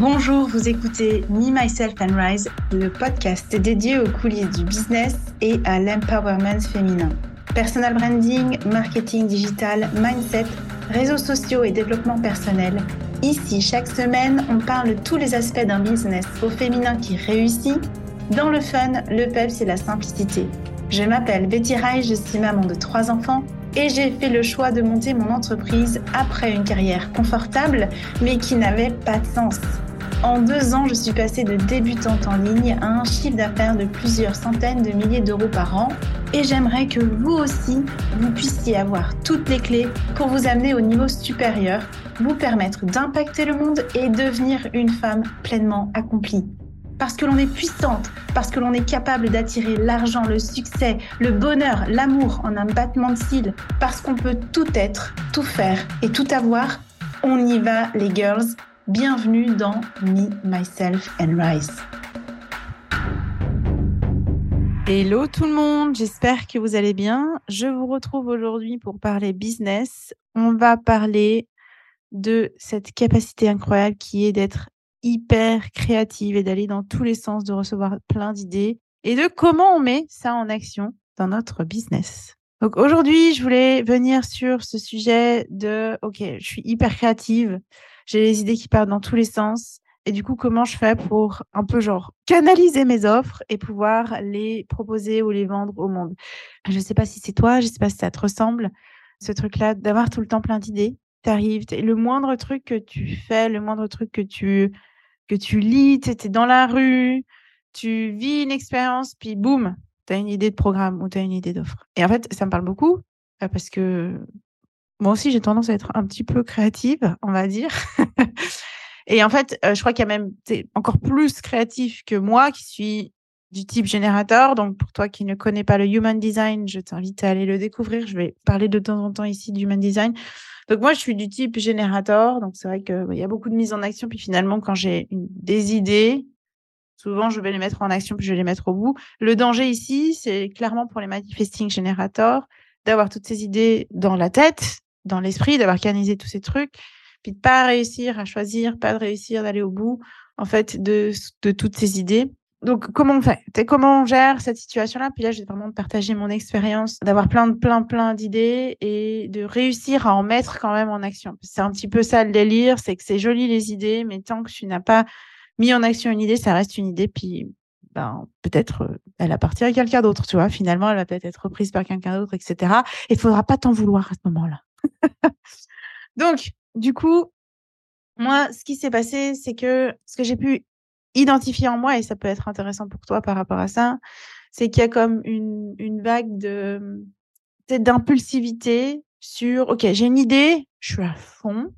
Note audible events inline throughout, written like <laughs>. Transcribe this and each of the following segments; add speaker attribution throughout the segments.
Speaker 1: Bonjour, vous écoutez Me, Myself and Rise, le podcast dédié aux coulisses du business et à l'empowerment féminin. Personal branding, marketing digital, mindset, réseaux sociaux et développement personnel. Ici, chaque semaine, on parle de tous les aspects d'un business au féminin qui réussit, dans le fun, le peps et la simplicité. Je m'appelle Betty Rai, je suis maman de trois enfants et j'ai fait le choix de monter mon entreprise après une carrière confortable mais qui n'avait pas de sens. En deux ans, je suis passée de débutante en ligne à un chiffre d'affaires de plusieurs centaines de milliers d'euros par an. Et j'aimerais que vous aussi, vous puissiez avoir toutes les clés pour vous amener au niveau supérieur, vous permettre d'impacter le monde et devenir une femme pleinement accomplie. Parce que l'on est puissante, parce que l'on est capable d'attirer l'argent, le succès, le bonheur, l'amour en un battement de cils, parce qu'on peut tout être, tout faire et tout avoir, on y va les girls Bienvenue dans Me, Myself and Rise. Hello tout le monde, j'espère que vous allez bien. Je vous retrouve aujourd'hui pour parler business. On va parler de cette capacité incroyable qui est d'être hyper créative et d'aller dans tous les sens, de recevoir plein d'idées et de comment on met ça en action dans notre business. Donc aujourd'hui, je voulais venir sur ce sujet de, OK, je suis hyper créative, j'ai les idées qui partent dans tous les sens. Et du coup, comment je fais pour un peu genre canaliser mes offres et pouvoir les proposer ou les vendre au monde? Je ne sais pas si c'est toi, je ne sais pas si ça te ressemble, ce truc-là, d'avoir tout le temps plein d'idées. Tu arrives, le moindre truc que tu fais, le moindre truc que tu, que tu lis, tu es dans la rue, tu vis une expérience, puis boum, tu as une idée de programme ou tu as une idée d'offre. Et en fait, ça me parle beaucoup euh, parce que moi aussi, j'ai tendance à être un petit peu créative, on va dire. <laughs> et en fait, euh, je crois qu'il y a même encore plus créatif que moi qui suis du type générateur. Donc, pour toi qui ne connais pas le Human Design, je t'invite à aller le découvrir. Je vais parler de temps en temps ici du Human Design. Donc, moi, je suis du type générateur. Donc, c'est vrai qu'il bah, y a beaucoup de mise en action. Puis finalement, quand j'ai des idées, souvent, je vais les mettre en action, puis je vais les mettre au bout. Le danger ici, c'est clairement pour les manifesting générateurs d'avoir toutes ces idées dans la tête dans l'esprit, d'avoir canalisé tous ces trucs, puis de pas réussir à choisir, pas de réussir d'aller au bout, en fait, de, toutes ces idées. Donc, comment on fait? Comment on gère cette situation-là? Puis là, je vais vraiment partager mon expérience, d'avoir plein, plein, plein d'idées et de réussir à en mettre quand même en action. C'est un petit peu ça le délire, c'est que c'est joli les idées, mais tant que tu n'as pas mis en action une idée, ça reste une idée. Puis, ben, peut-être euh, elle appartient à quelqu'un d'autre, tu vois. Finalement, elle va peut-être être reprise par quelqu'un d'autre, etc. Et il faudra pas t'en vouloir à ce moment-là. <laughs> Donc, du coup, moi, ce qui s'est passé, c'est que ce que j'ai pu identifier en moi, et ça peut être intéressant pour toi par rapport à ça, c'est qu'il y a comme une, une vague de d'impulsivité sur OK, j'ai une idée, je suis à fond,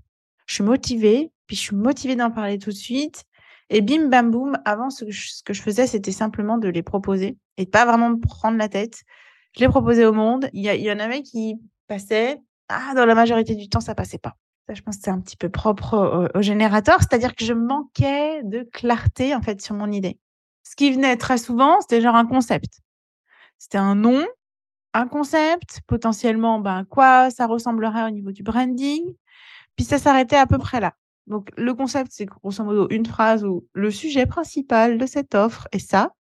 Speaker 1: je suis motivée, puis je suis motivée d'en parler tout de suite. Et bim, bam, boum, avant, ce que je, faisais, c'était simplement de les proposer et pas vraiment me prendre la tête. Je les proposais au monde. Il y, en avait qui passaient, ah, dans la majorité du temps, ça passait pas. Ça, je pense que c'est un petit peu propre au, générateur, c'est-à-dire que je manquais de clarté en fait sur mon idée. Ce qui venait très souvent, c'était genre un concept. C'était un nom, un concept, potentiellement ben, quoi ça ressemblerait au niveau du branding, puis ça s'arrêtait à peu près là. Donc le concept, c'est grosso modo une phrase où le sujet principal de cette offre est ça.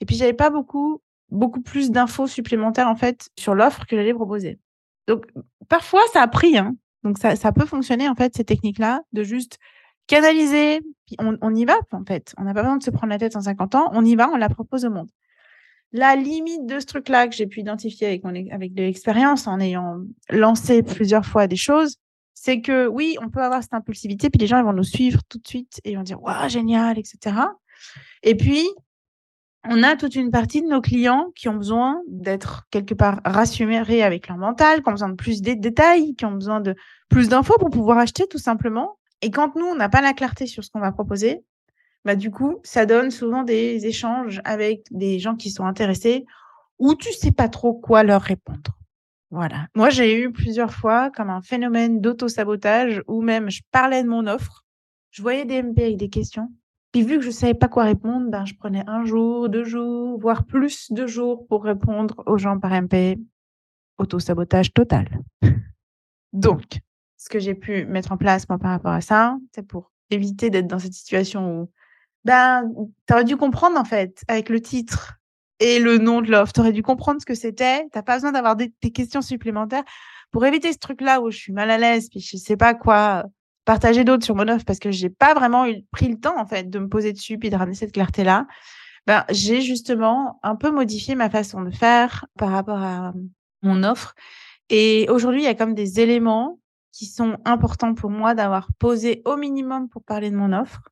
Speaker 1: Et puis j'avais pas beaucoup beaucoup plus d'infos supplémentaires en fait sur l'offre que j'allais proposer. Donc, parfois, ça a pris. Hein. Donc, ça, ça peut fonctionner, en fait, ces techniques-là, de juste canaliser, puis on, on y va, en fait. On n'a pas besoin de se prendre la tête en 50 ans. On y va, on la propose au monde. La limite de ce truc-là que j'ai pu identifier avec, mon, avec de l'expérience, en ayant lancé plusieurs fois des choses, c'est que oui, on peut avoir cette impulsivité, puis les gens vont nous suivre tout de suite et ils vont dire waouh génial, etc. Et puis on a toute une partie de nos clients qui ont besoin d'être quelque part rassurés avec leur mental, qui ont besoin de plus de détails, qui ont besoin de plus d'infos pour pouvoir acheter tout simplement. Et quand nous, on n'a pas la clarté sur ce qu'on va proposer, bah du coup, ça donne souvent des échanges avec des gens qui sont intéressés où tu sais pas trop quoi leur répondre. Voilà. Moi, j'ai eu plusieurs fois comme un phénomène d'auto-sabotage où même je parlais de mon offre, je voyais des MP avec des questions puis vu que je savais pas quoi répondre, ben, je prenais un jour, deux jours, voire plus de jours pour répondre aux gens par MP. Auto-sabotage total. <laughs> Donc, ce que j'ai pu mettre en place moi, par rapport à ça, c'est pour éviter d'être dans cette situation où, ben, tu aurais dû comprendre, en fait, avec le titre et le nom de l'offre. Tu aurais dû comprendre ce que c'était. Tu pas besoin d'avoir des, questions supplémentaires pour éviter ce truc-là où je suis mal à l'aise, puis je sais pas quoi partager d'autres sur mon offre parce que j'ai pas vraiment eu, pris le temps, en fait, de me poser dessus puis de ramener cette clarté-là. Ben, j'ai justement un peu modifié ma façon de faire par rapport à mon offre. Et aujourd'hui, il y a comme des éléments qui sont importants pour moi d'avoir posé au minimum pour parler de mon offre.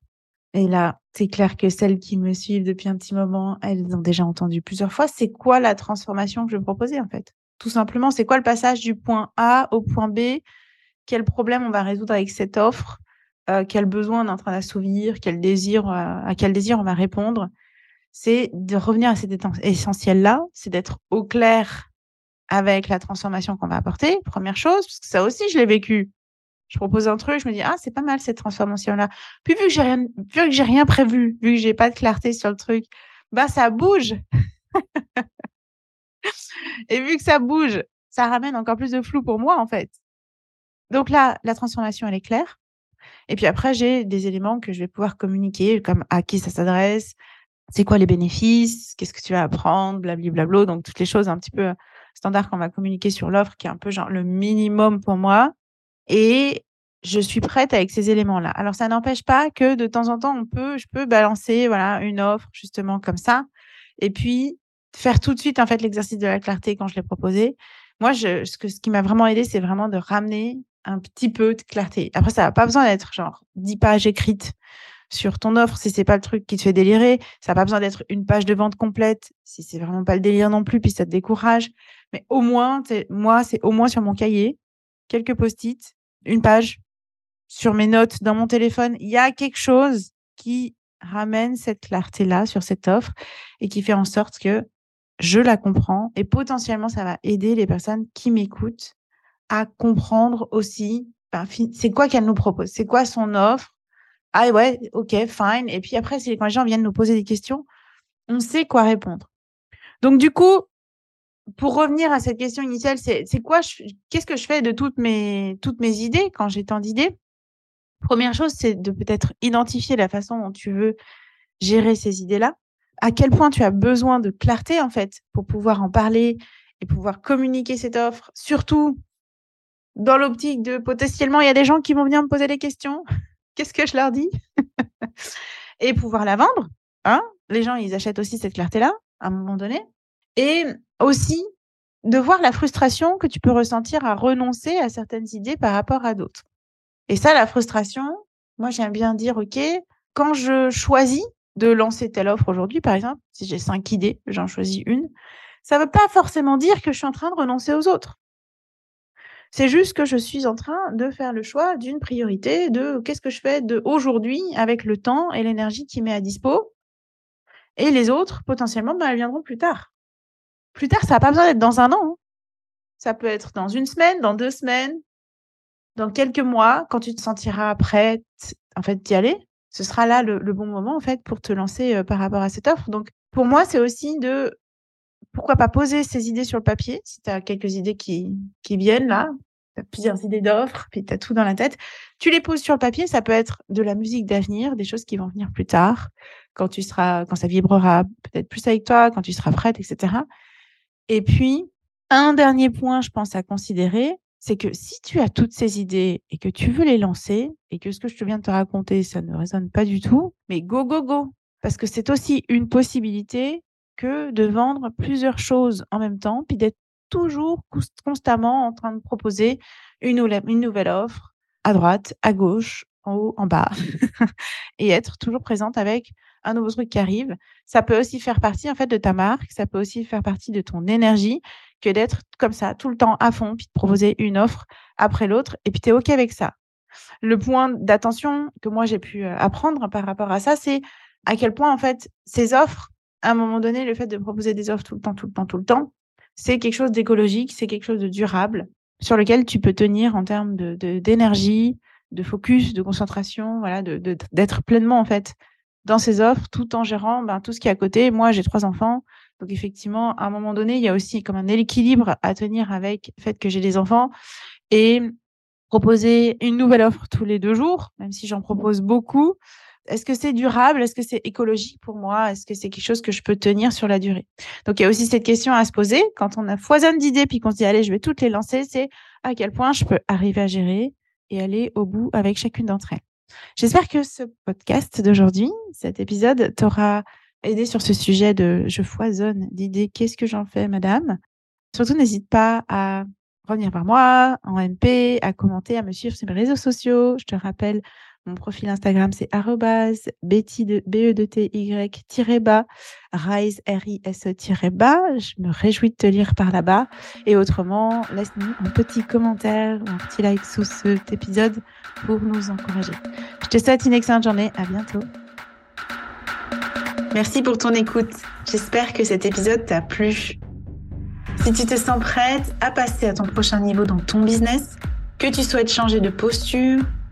Speaker 1: Et là, c'est clair que celles qui me suivent depuis un petit moment, elles ont déjà entendu plusieurs fois. C'est quoi la transformation que je vais proposer en fait? Tout simplement, c'est quoi le passage du point A au point B? Quel problème on va résoudre avec cette offre? Euh, Quel besoin on est en train d'assouvir? Euh, À quel désir on va répondre? C'est de revenir à cet essentiel-là, c'est d'être au clair avec la transformation qu'on va apporter, première chose, parce que ça aussi, je l'ai vécu. Je propose un truc, je me dis, ah, c'est pas mal cette transformation-là. Puis vu que j'ai rien, vu que j'ai rien prévu, vu que j'ai pas de clarté sur le truc, bah, ça bouge. <laughs> Et vu que ça bouge, ça ramène encore plus de flou pour moi, en fait. Donc là, la transformation, elle est claire. Et puis après, j'ai des éléments que je vais pouvoir communiquer, comme à qui ça s'adresse, c'est quoi les bénéfices, qu'est-ce que tu vas apprendre, blablabla. Donc toutes les choses un petit peu standard qu'on va communiquer sur l'offre, qui est un peu genre le minimum pour moi. Et je suis prête avec ces éléments-là. Alors, ça n'empêche pas que de temps en temps, on peut, je peux balancer, voilà, une offre justement comme ça. Et puis, faire tout de suite, en fait, l'exercice de la clarté quand je l'ai proposé. Moi, je, ce, que, ce qui m'a vraiment aidé, c'est vraiment de ramener un petit peu de clarté. Après, ça n'a pas besoin d'être genre 10 pages écrites sur ton offre si c'est pas le truc qui te fait délirer. Ça n'a pas besoin d'être une page de vente complète si c'est vraiment pas le délire non plus, puis ça te décourage. Mais au moins, moi, c'est au moins sur mon cahier, quelques post-it, une page sur mes notes dans mon téléphone. Il y a quelque chose qui ramène cette clarté-là sur cette offre et qui fait en sorte que je la comprends et potentiellement ça va aider les personnes qui m'écoutent à comprendre aussi ben, c'est quoi qu'elle nous propose, c'est quoi son offre. Ah ouais, ok, fine. Et puis après, quand les gens viennent nous poser des questions, on sait quoi répondre. Donc du coup, pour revenir à cette question initiale, c'est quoi, qu'est-ce que je fais de toutes mes, toutes mes idées quand j'ai tant d'idées? Première chose, c'est de peut-être identifier la façon dont tu veux gérer ces idées-là. À quel point tu as besoin de clarté, en fait, pour pouvoir en parler et pouvoir communiquer cette offre, surtout dans l'optique de potentiellement, il y a des gens qui vont venir me poser des questions. <laughs> Qu'est-ce que je leur dis? <laughs> Et pouvoir la vendre. Hein les gens, ils achètent aussi cette clarté-là à un moment donné. Et aussi de voir la frustration que tu peux ressentir à renoncer à certaines idées par rapport à d'autres. Et ça, la frustration, moi j'aime bien dire, OK, quand je choisis de lancer telle offre aujourd'hui, par exemple, si j'ai cinq idées, j'en choisis une, ça ne veut pas forcément dire que je suis en train de renoncer aux autres. C'est juste que je suis en train de faire le choix d'une priorité, de qu'est-ce que je fais de aujourd'hui avec le temps et l'énergie qui m'est à dispo. Et les autres, potentiellement, ben, elles viendront plus tard. Plus tard, ça n'a pas besoin d'être dans un an. Hein. Ça peut être dans une semaine, dans deux semaines, dans quelques mois, quand tu te sentiras prête en fait d'y aller. Ce sera là le, bon moment en fait pour te lancer euh, par rapport à cette offre. Donc pour moi, c'est aussi de pourquoi pas poser ces idées sur le papier si tu as quelques idées qui, viennent là, tu as plusieurs idées d'offres, puis tu as tout dans la tête. Tu les poses sur le papier, ça peut être de la musique d'avenir, des choses qui vont venir plus tard, quand tu seras, quand ça vibrera peut-être plus avec toi, quand tu seras prête, etc. Et puis, un dernier point, je pense, à considérer, c'est que si tu as toutes ces idées et que tu veux les lancer et que ce que je te viens de te raconter, ça ne résonne pas du tout, mais go, go, go. Parce que c'est aussi une possibilité que de vendre plusieurs choses en même temps, puis d'être toujours constamment en train de proposer une, une nouvelle offre à droite, à gauche, en haut, en bas, <laughs> et être toujours présente avec un nouveau truc qui arrive. Ça peut aussi faire partie en fait de ta marque, ça peut aussi faire partie de ton énergie que d'être comme ça tout le temps à fond, puis de proposer une offre après l'autre, et puis tu es OK avec ça. Le point d'attention que moi j'ai pu apprendre par rapport à ça, c'est à quel point en fait ces offres, à un moment donné, le fait de proposer des offres tout le temps, tout le temps, tout le temps, c'est quelque chose d'écologique, c'est quelque chose de durable, sur lequel tu peux tenir en termes de d'énergie, de, focus, de concentration, voilà, de d'être pleinement en fait dans ces offres tout en gérant ben, tout ce qui est à côté. Moi, j'ai trois enfants. Donc, effectivement, à un moment donné, il y a aussi comme un équilibre à tenir avec le fait que j'ai des enfants et proposer une nouvelle offre tous les deux jours, même si j'en propose beaucoup. Est-ce que c'est durable? Est-ce que c'est écologique pour moi? Est-ce que c'est quelque chose que je peux tenir sur la durée? Donc, il y a aussi cette question à se poser quand on a foisonne d'idées puis qu'on se dit, allez, je vais toutes les lancer, c'est à quel point je peux arriver à gérer et aller au bout avec chacune d'entre elles. J'espère que ce podcast d'aujourd'hui, cet épisode, t'aura aidé sur ce sujet de je foisonne d'idées. Qu'est-ce que j'en fais, madame? Surtout, n'hésite pas à revenir vers moi en MP, à commenter, à me suivre sur mes réseaux sociaux. Je te rappelle, mon profil Instagram, c'est betty de b e rise r i s e bas. Je me réjouis de te lire par là-bas. Et autrement, laisse-nous un petit commentaire ou un petit like sous cet épisode pour nous encourager. Je te souhaite une excellente journée. À bientôt. Merci pour ton écoute. J'espère que cet épisode t'a plu. Si tu te sens prête à passer à ton prochain niveau dans ton business, que tu souhaites changer de posture,